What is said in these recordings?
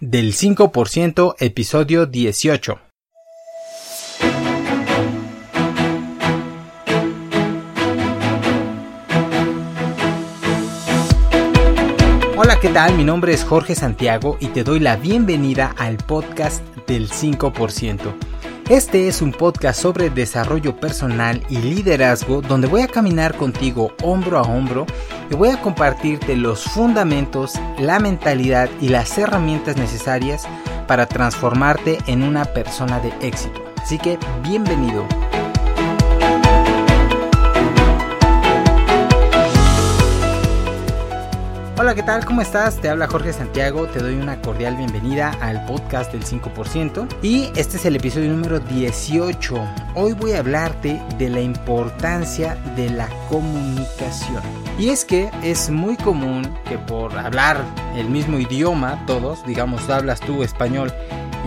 Del 5% episodio 18. Hola, ¿qué tal? Mi nombre es Jorge Santiago y te doy la bienvenida al podcast del 5%. Este es un podcast sobre desarrollo personal y liderazgo donde voy a caminar contigo hombro a hombro y voy a compartirte los fundamentos, la mentalidad y las herramientas necesarias para transformarte en una persona de éxito. Así que bienvenido. Hola, ¿qué tal? ¿Cómo estás? Te habla Jorge Santiago, te doy una cordial bienvenida al podcast del 5% y este es el episodio número 18. Hoy voy a hablarte de la importancia de la comunicación. Y es que es muy común que por hablar el mismo idioma, todos, digamos, hablas tú español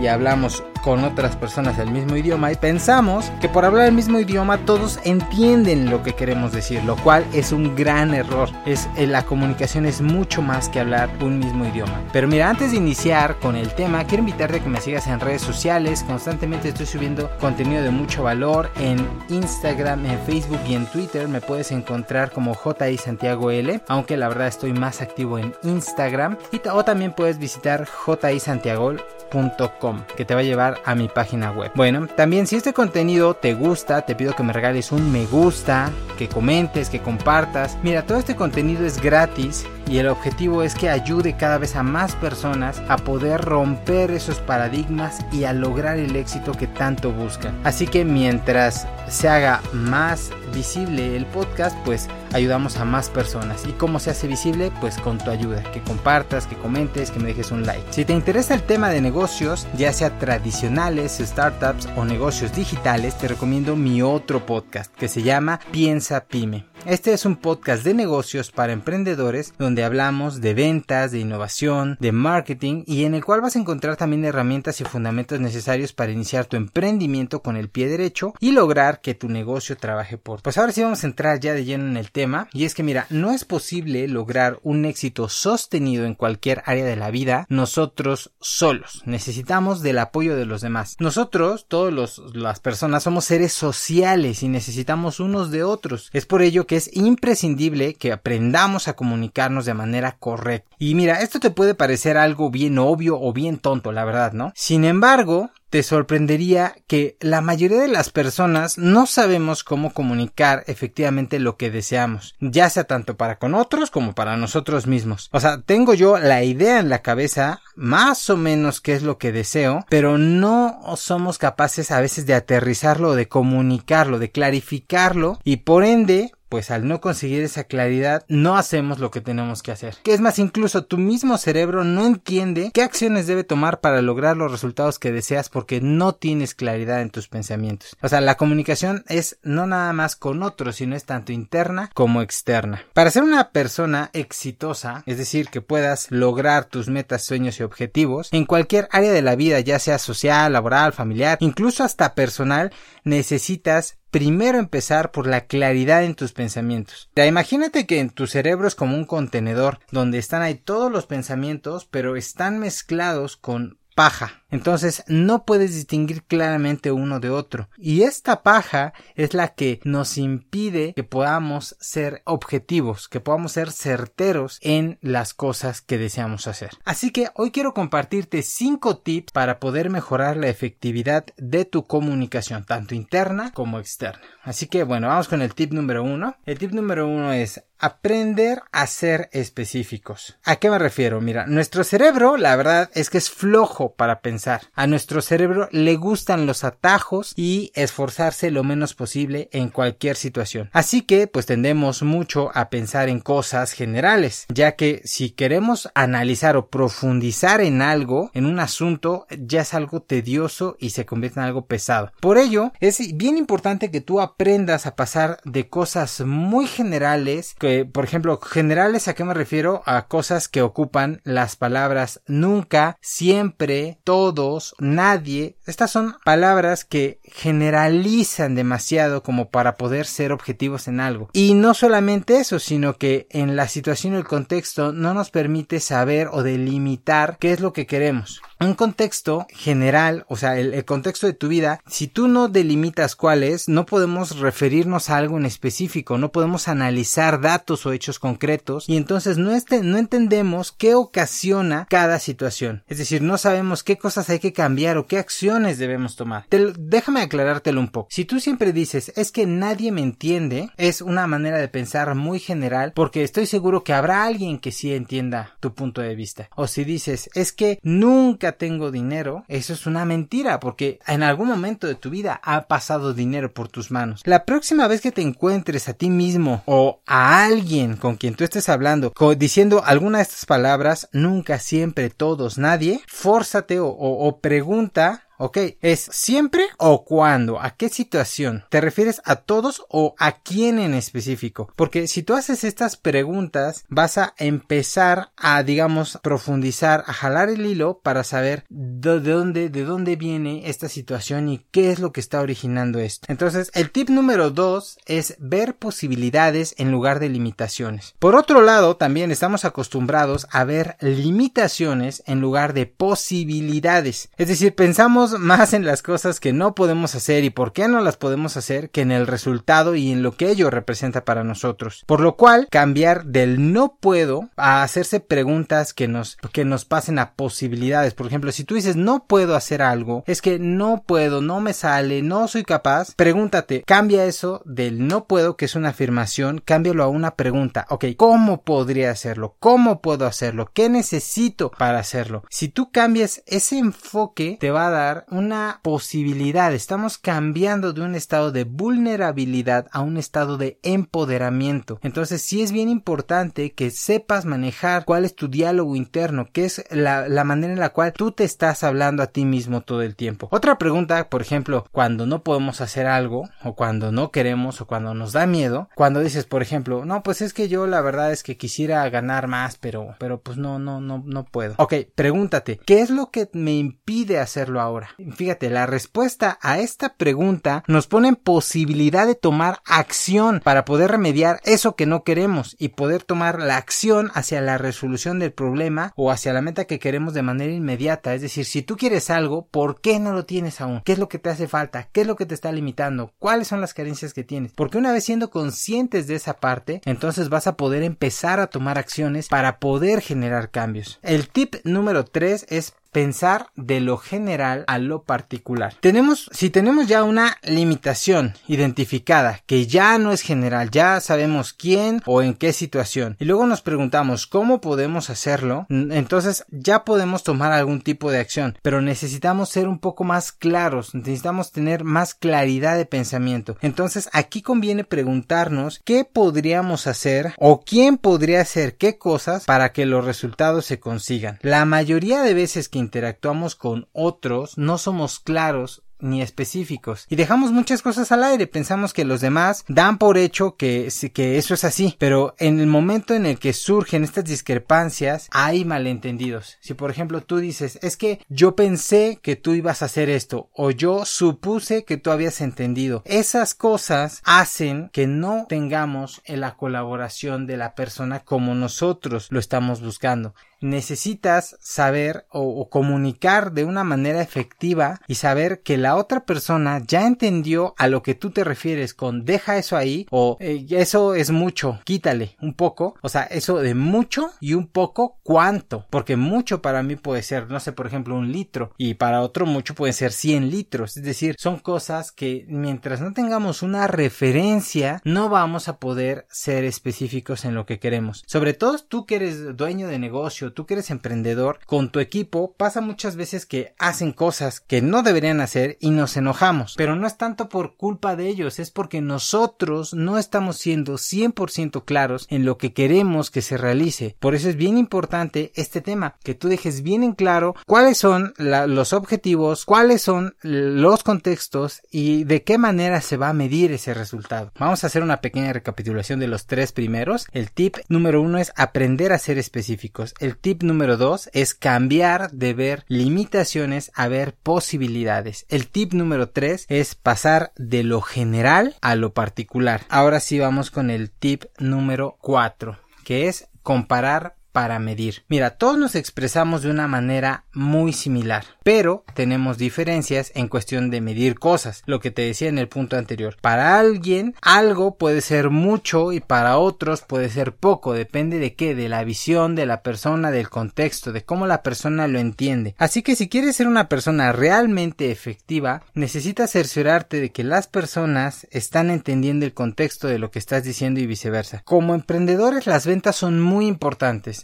y hablamos con otras personas el mismo idioma y pensamos que por hablar el mismo idioma todos entienden lo que queremos decir, lo cual es un gran error. Es eh, la comunicación es mucho más que hablar un mismo idioma. Pero mira, antes de iniciar con el tema, quiero invitarte a que me sigas en redes sociales. Constantemente estoy subiendo contenido de mucho valor en Instagram, en Facebook y en Twitter. Me puedes encontrar como JI Santiago L, aunque la verdad estoy más activo en Instagram y o también puedes visitar jisantiago.com que te va a llevar a mi página web. Bueno, también si este contenido te gusta, te pido que me regales un me gusta, que comentes, que compartas. Mira, todo este contenido es gratis y el objetivo es que ayude cada vez a más personas a poder romper esos paradigmas y a lograr el éxito que tanto buscan. Así que mientras se haga más visible el podcast, pues ayudamos a más personas. ¿Y cómo se hace visible? Pues con tu ayuda, que compartas, que comentes, que me dejes un like. Si te interesa el tema de negocios, ya sea tradicionales, startups o negocios digitales, te recomiendo mi otro podcast que se llama Piensa Pyme. Este es un podcast de negocios para emprendedores donde hablamos de ventas, de innovación, de marketing y en el cual vas a encontrar también herramientas y fundamentos necesarios para iniciar tu emprendimiento con el pie derecho y lograr que tu negocio trabaje por. Pues ahora sí vamos a entrar ya de lleno en el tema y es que mira, no es posible lograr un éxito sostenido en cualquier área de la vida nosotros solos. Necesitamos del apoyo de los demás. Nosotros, todas las personas, somos seres sociales y necesitamos unos de otros. Es por ello que es imprescindible que aprendamos a comunicarnos de manera correcta. Y mira, esto te puede parecer algo bien obvio o bien tonto, la verdad, ¿no? Sin embargo, te sorprendería que la mayoría de las personas no sabemos cómo comunicar efectivamente lo que deseamos, ya sea tanto para con otros como para nosotros mismos. O sea, tengo yo la idea en la cabeza más o menos qué es lo que deseo, pero no somos capaces a veces de aterrizarlo, de comunicarlo, de clarificarlo y por ende pues al no conseguir esa claridad no hacemos lo que tenemos que hacer. Que es más, incluso tu mismo cerebro no entiende qué acciones debe tomar para lograr los resultados que deseas porque no tienes claridad en tus pensamientos. O sea, la comunicación es no nada más con otros, sino es tanto interna como externa. Para ser una persona exitosa, es decir, que puedas lograr tus metas, sueños y objetivos en cualquier área de la vida, ya sea social, laboral, familiar, incluso hasta personal, necesitas primero empezar por la claridad en tus pensamientos. Ya imagínate que en tu cerebro es como un contenedor donde están ahí todos los pensamientos, pero están mezclados con paja. Entonces no puedes distinguir claramente uno de otro. Y esta paja es la que nos impide que podamos ser objetivos, que podamos ser certeros en las cosas que deseamos hacer. Así que hoy quiero compartirte cinco tips para poder mejorar la efectividad de tu comunicación, tanto interna como externa. Así que bueno, vamos con el tip número uno. El tip número uno es aprender a ser específicos. ¿A qué me refiero? Mira, nuestro cerebro, la verdad es que es flojo para pensar a nuestro cerebro le gustan los atajos y esforzarse lo menos posible en cualquier situación. Así que pues tendemos mucho a pensar en cosas generales, ya que si queremos analizar o profundizar en algo, en un asunto, ya es algo tedioso y se convierte en algo pesado. Por ello, es bien importante que tú aprendas a pasar de cosas muy generales, que por ejemplo, generales a qué me refiero? A cosas que ocupan las palabras nunca, siempre, todo todos, nadie. Estas son palabras que generalizan demasiado como para poder ser objetivos en algo. Y no solamente eso, sino que en la situación y el contexto no nos permite saber o delimitar qué es lo que queremos. Un contexto general, o sea, el, contexto de tu vida, si tú no delimitas cuál es, no podemos referirnos a algo en específico, no podemos analizar datos o hechos concretos y entonces no, este, no entendemos qué ocasiona cada situación. Es decir, no sabemos qué cosas hay que cambiar o qué acciones debemos tomar. déjame aclarártelo un poco. Si tú siempre dices es que nadie me entiende, es una manera de pensar muy general porque estoy seguro que habrá alguien que sí entienda tu punto de vista. O si dices es que nunca tengo dinero, eso es una mentira, porque en algún momento de tu vida ha pasado dinero por tus manos. La próxima vez que te encuentres a ti mismo o a alguien con quien tú estés hablando, diciendo alguna de estas palabras, nunca, siempre, todos, nadie, fórzate o pregunta Ok, ¿es siempre o cuándo? ¿A qué situación? ¿Te refieres a todos o a quién en específico? Porque si tú haces estas preguntas, vas a empezar a, digamos, profundizar, a jalar el hilo para saber de dónde, de dónde viene esta situación y qué es lo que está originando esto. Entonces, el tip número dos es ver posibilidades en lugar de limitaciones. Por otro lado, también estamos acostumbrados a ver limitaciones en lugar de posibilidades. Es decir, pensamos más en las cosas que no podemos hacer y por qué no las podemos hacer que en el resultado y en lo que ello representa para nosotros. Por lo cual, cambiar del no puedo a hacerse preguntas que nos, que nos pasen a posibilidades. Por ejemplo, si tú dices no puedo hacer algo, es que no puedo, no me sale, no soy capaz, pregúntate, cambia eso del no puedo, que es una afirmación, cámbialo a una pregunta. Ok, ¿cómo podría hacerlo? ¿Cómo puedo hacerlo? ¿Qué necesito para hacerlo? Si tú cambias ese enfoque, te va a dar una posibilidad. Estamos cambiando de un estado de vulnerabilidad a un estado de empoderamiento. Entonces sí es bien importante que sepas manejar cuál es tu diálogo interno, que es la, la manera en la cual tú te estás hablando a ti mismo todo el tiempo. Otra pregunta, por ejemplo, cuando no podemos hacer algo, o cuando no queremos, o cuando nos da miedo, cuando dices, por ejemplo, no, pues es que yo la verdad es que quisiera ganar más, pero, pero pues no, no, no, no puedo. Ok, pregúntate, ¿qué es lo que me impide hacerlo ahora? Fíjate, la respuesta a esta pregunta nos pone en posibilidad de tomar acción para poder remediar eso que no queremos y poder tomar la acción hacia la resolución del problema o hacia la meta que queremos de manera inmediata. Es decir, si tú quieres algo, ¿por qué no lo tienes aún? ¿Qué es lo que te hace falta? ¿Qué es lo que te está limitando? ¿Cuáles son las carencias que tienes? Porque una vez siendo conscientes de esa parte, entonces vas a poder empezar a tomar acciones para poder generar cambios. El tip número 3 es pensar de lo general a lo particular. Tenemos, si tenemos ya una limitación identificada que ya no es general, ya sabemos quién o en qué situación, y luego nos preguntamos cómo podemos hacerlo, entonces ya podemos tomar algún tipo de acción, pero necesitamos ser un poco más claros, necesitamos tener más claridad de pensamiento. Entonces aquí conviene preguntarnos qué podríamos hacer o quién podría hacer qué cosas para que los resultados se consigan. La mayoría de veces que interactuamos con otros no somos claros ni específicos. Y dejamos muchas cosas al aire pensamos que los demás dan por hecho que, que eso es así pero en el momento en el que surgen estas discrepancias hay malentendidos. Si por ejemplo tú dices es que yo pensé que tú ibas a hacer esto o yo supuse que tú habías entendido esas cosas hacen que no tengamos la colaboración de la persona como nosotros lo estamos buscando. Necesitas saber o, comunicar de una manera efectiva y saber que la otra persona ya entendió a lo que tú te refieres con deja eso ahí o eh, eso es mucho, quítale un poco, o sea, eso de mucho y un poco cuánto, porque mucho para mí puede ser, no sé, por ejemplo, un litro y para otro mucho puede ser 100 litros, es decir, son cosas que mientras no tengamos una referencia no vamos a poder ser específicos en lo que queremos. Sobre todo tú que eres dueño de negocio tú que eres emprendedor, con tu equipo pasa muchas veces que hacen cosas que no deberían hacer y nos enojamos. Pero no es tanto por culpa de ellos, es porque nosotros no estamos siendo 100% claros en lo que queremos que se realice. Por eso es bien importante este tema, que tú dejes bien en claro cuáles son los objetivos, cuáles son los contextos y de qué manera se va a medir ese resultado. Vamos a hacer una pequeña recapitulación de los tres primeros. El tip número uno es aprender a ser específicos. El tip número 2 es cambiar de ver limitaciones a ver posibilidades. El tip número 3 es pasar de lo general a lo particular. Ahora sí vamos con el tip número 4, que es comparar para medir. Mira, todos nos expresamos de una manera muy similar, pero tenemos diferencias en cuestión de medir cosas, lo que te decía en el punto anterior. Para alguien algo puede ser mucho y para otros puede ser poco, depende de qué, de la visión de la persona, del contexto, de cómo la persona lo entiende. Así que si quieres ser una persona realmente efectiva, necesitas cerciorarte de que las personas están entendiendo el contexto de lo que estás diciendo y viceversa. Como emprendedores las ventas son muy importantes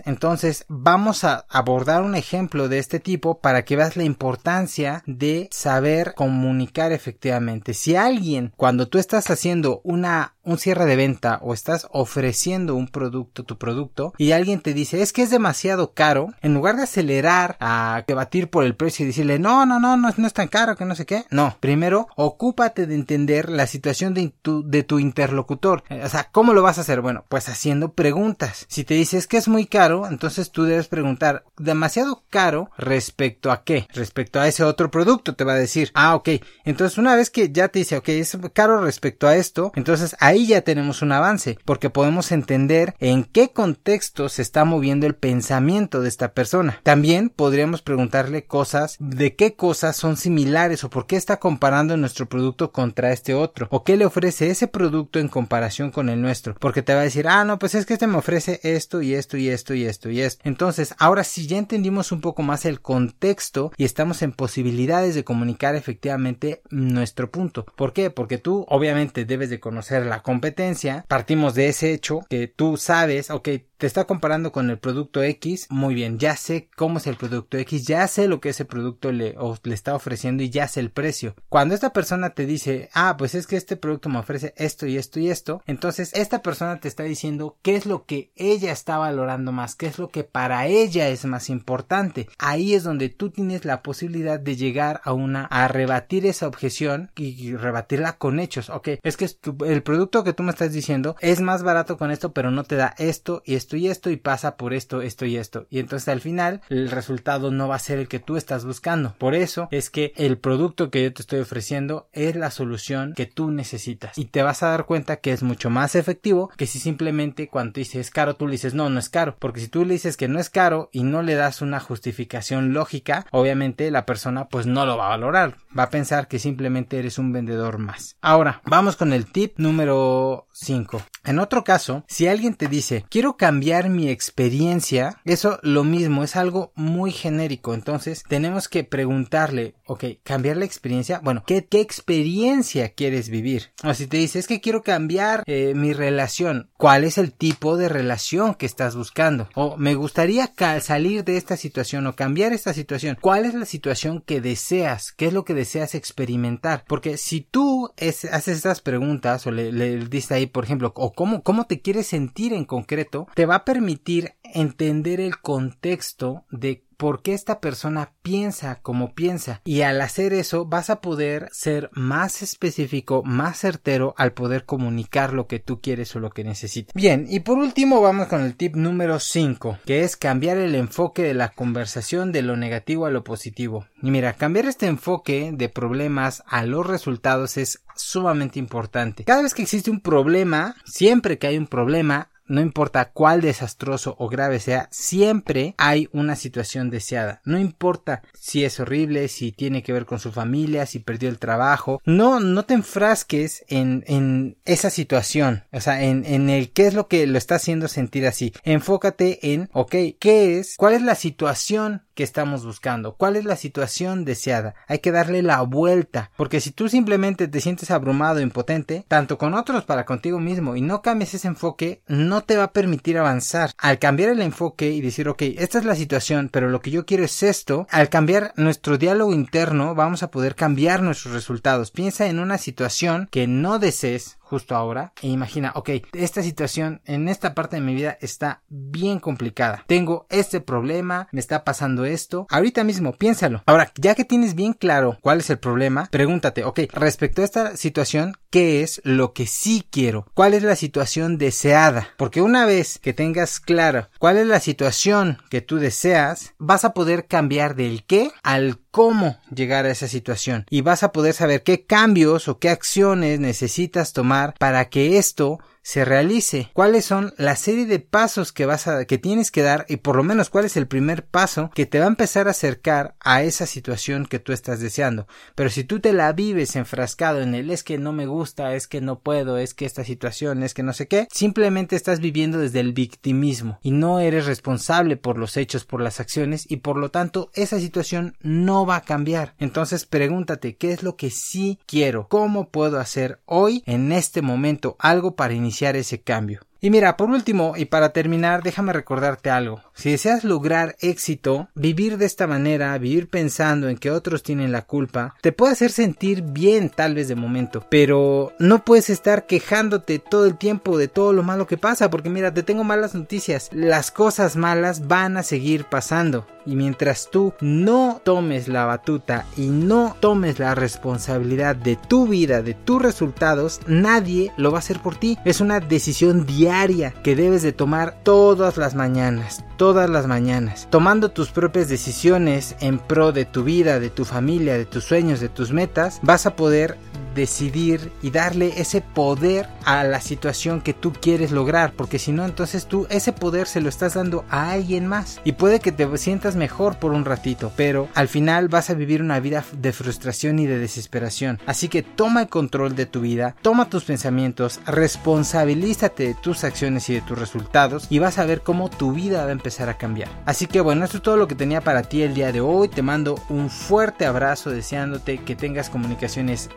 entonces vamos a abordar un ejemplo de este tipo para que veas la importancia de saber comunicar efectivamente. Si alguien cuando tú estás haciendo una un cierre de venta o estás ofreciendo un producto, tu producto, y alguien te dice es que es demasiado caro, en lugar de acelerar a debatir por el precio y decirle no, no, no, no, no es tan caro que no sé qué, no, primero ocúpate de entender la situación de tu, de tu interlocutor. O sea, ¿cómo lo vas a hacer? Bueno, pues haciendo preguntas. Si te dices que es muy caro, entonces tú debes preguntar demasiado caro respecto a qué, respecto a ese otro producto, te va a decir, ah, ok, entonces una vez que ya te dice, ok, es caro respecto a esto, entonces ahí ahí ya tenemos un avance, porque podemos entender en qué contexto se está moviendo el pensamiento de esta persona. También podríamos preguntarle cosas de qué cosas son similares o por qué está comparando nuestro producto contra este otro, o qué le ofrece ese producto en comparación con el nuestro, porque te va a decir, ah, no, pues es que este me ofrece esto y esto y esto y esto y esto. Entonces, ahora si ya entendimos un poco más el contexto y estamos en posibilidades de comunicar efectivamente nuestro punto. ¿Por qué? Porque tú obviamente debes de conocer la competencia, partimos de ese hecho que tú sabes, ok, te está comparando con el producto X, muy bien, ya sé cómo es el producto X, ya sé lo que ese producto le, está ofreciendo y ya sé el precio. Cuando esta persona te dice, ah, pues es que este producto me ofrece esto y esto y esto, entonces esta persona te está diciendo qué es lo que ella está valorando más, qué es lo que para ella es más importante. Ahí es donde tú tienes la posibilidad de llegar a una, a rebatir esa objeción y rebatirla con hechos. Ok, es que el producto que tú me estás diciendo es más barato con esto, pero no te da esto y esto y esto y pasa por esto, esto y esto. Y entonces al final el resultado no va a ser el que tú estás buscando. Por eso es que el producto que yo te estoy ofreciendo es la solución que tú necesitas. Y te vas a dar cuenta que es mucho más efectivo que si simplemente cuando te dices es caro tú le dices no, no es caro. Porque si tú le dices que no es caro y no le das una justificación lógica, obviamente la persona pues no lo va a valorar. Va a pensar que simplemente eres un vendedor más. Ahora, vamos con el tip número 5. En otro caso, si alguien te dice quiero cambiar mi experiencia, eso lo mismo, es algo muy genérico. Entonces tenemos que preguntarle, ok, cambiar la experiencia, bueno, ¿qué, experiencia quieres vivir? O si te dice, es que quiero cambiar eh, mi relación, ¿cuál es el tipo de relación que estás buscando? O me gustaría salir de esta situación o cambiar esta situación, ¿cuál es la situación que deseas? ¿Qué es lo que deseas experimentar? Porque si tú haces estas preguntas o le dices ahí, por ejemplo, o cómo, cómo te quieres sentir en concreto, te va a permitir entender el contexto de por qué esta persona piensa como piensa y al hacer eso vas a poder ser más específico, más certero al poder comunicar lo que tú quieres o lo que necesitas. Bien, y por último vamos con el tip número 5, que es cambiar el enfoque de la conversación de lo negativo a lo positivo. Y mira, cambiar este enfoque de problemas a los resultados es sumamente importante. Cada vez que existe un problema, siempre que hay un problema, no importa cuál desastroso o grave sea, siempre hay una situación deseada. No importa si es horrible, si tiene que ver con su familia, si perdió el trabajo. No, no te enfrasques en, en esa situación. O sea, en, en el qué es lo que lo está haciendo sentir así. Enfócate en, ok, ¿qué es? ¿Cuál es la situación que estamos buscando, cuál es la situación deseada. Hay que darle la vuelta, porque si tú simplemente te sientes abrumado, impotente, tanto con otros para contigo mismo y no cambias ese enfoque, no te va a permitir avanzar. Al cambiar el enfoque y decir, ok, esta es la situación, pero lo que yo quiero es esto, al cambiar nuestro diálogo interno, vamos a poder cambiar nuestros resultados. Piensa en una situación que no desees justo ahora e imagina, ok, esta situación en esta parte de mi vida está bien complicada. Tengo este problema, me está pasando esto. Ahorita mismo, piénsalo. Ahora, ya que tienes bien claro cuál es el problema, pregúntate, ok, respecto a esta situación, ¿qué es lo que sí quiero? ¿Cuál es la situación deseada? Porque una vez que tengas claro cuál es la situación que tú deseas, vas a poder cambiar del qué al cómo llegar a esa situación. Y vas a poder saber qué cambios o qué acciones necesitas tomar para que esto se realice, cuáles son la serie de pasos que vas a que tienes que dar y por lo menos cuál es el primer paso que te va a empezar a acercar a esa situación que tú estás deseando. Pero si tú te la vives enfrascado en el es que no me gusta, es que no puedo, es que esta situación, es que no sé qué, simplemente estás viviendo desde el victimismo y no eres responsable por los hechos, por las acciones y por lo tanto esa situación no va a cambiar. Entonces pregúntate qué es lo que sí quiero, cómo puedo hacer hoy en este momento algo para iniciar ese cambio. Y mira, por último, y para terminar, déjame recordarte algo. Si deseas lograr éxito, vivir de esta manera, vivir pensando en que otros tienen la culpa, te puede hacer sentir bien tal vez de momento, pero no puedes estar quejándote todo el tiempo de todo lo malo que pasa, porque mira, te tengo malas noticias. Las cosas malas van a seguir pasando. Y mientras tú no tomes la batuta y no tomes la responsabilidad de tu vida, de tus resultados, nadie lo va a hacer por ti. Es una decisión diaria que debes de tomar todas las mañanas, todas las mañanas. Tomando tus propias decisiones en pro de tu vida, de tu familia, de tus sueños, de tus metas, vas a poder decidir y darle ese poder a la situación que tú quieres lograr, porque si no, entonces tú ese poder se lo estás dando a alguien más y puede que te sientas mejor por un ratito, pero al final vas a vivir una vida de frustración y de desesperación. Así que toma el control de tu vida, toma tus pensamientos, responsabilízate de tus acciones y de tus resultados y vas a ver cómo tu vida va a empezar a cambiar. Así que bueno, esto es todo lo que tenía para ti el día de hoy. Te mando un fuerte abrazo deseándote que tengas comunicaciones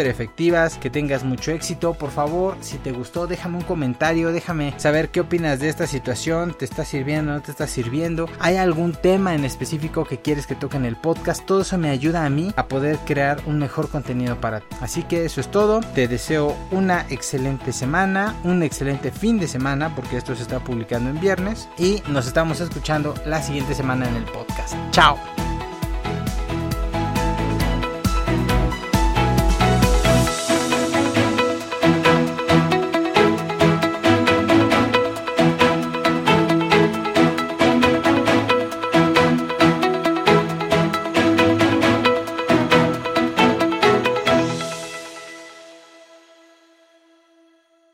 efectivas, que tengas mucho éxito. Por favor, si te gustó, déjame un comentario, déjame saber qué opinas de esta situación, te está sirviendo, no te está sirviendo. ¿Hay algún tema en específico que quieres que toque en el podcast? Todo eso me ayuda a mí a poder crear un mejor contenido para ti. Así que eso es todo. Te deseo una excelente semana, un excelente fin de semana, porque esto se está publicando en viernes. Y nos estamos escuchando la siguiente semana en el podcast. Chao.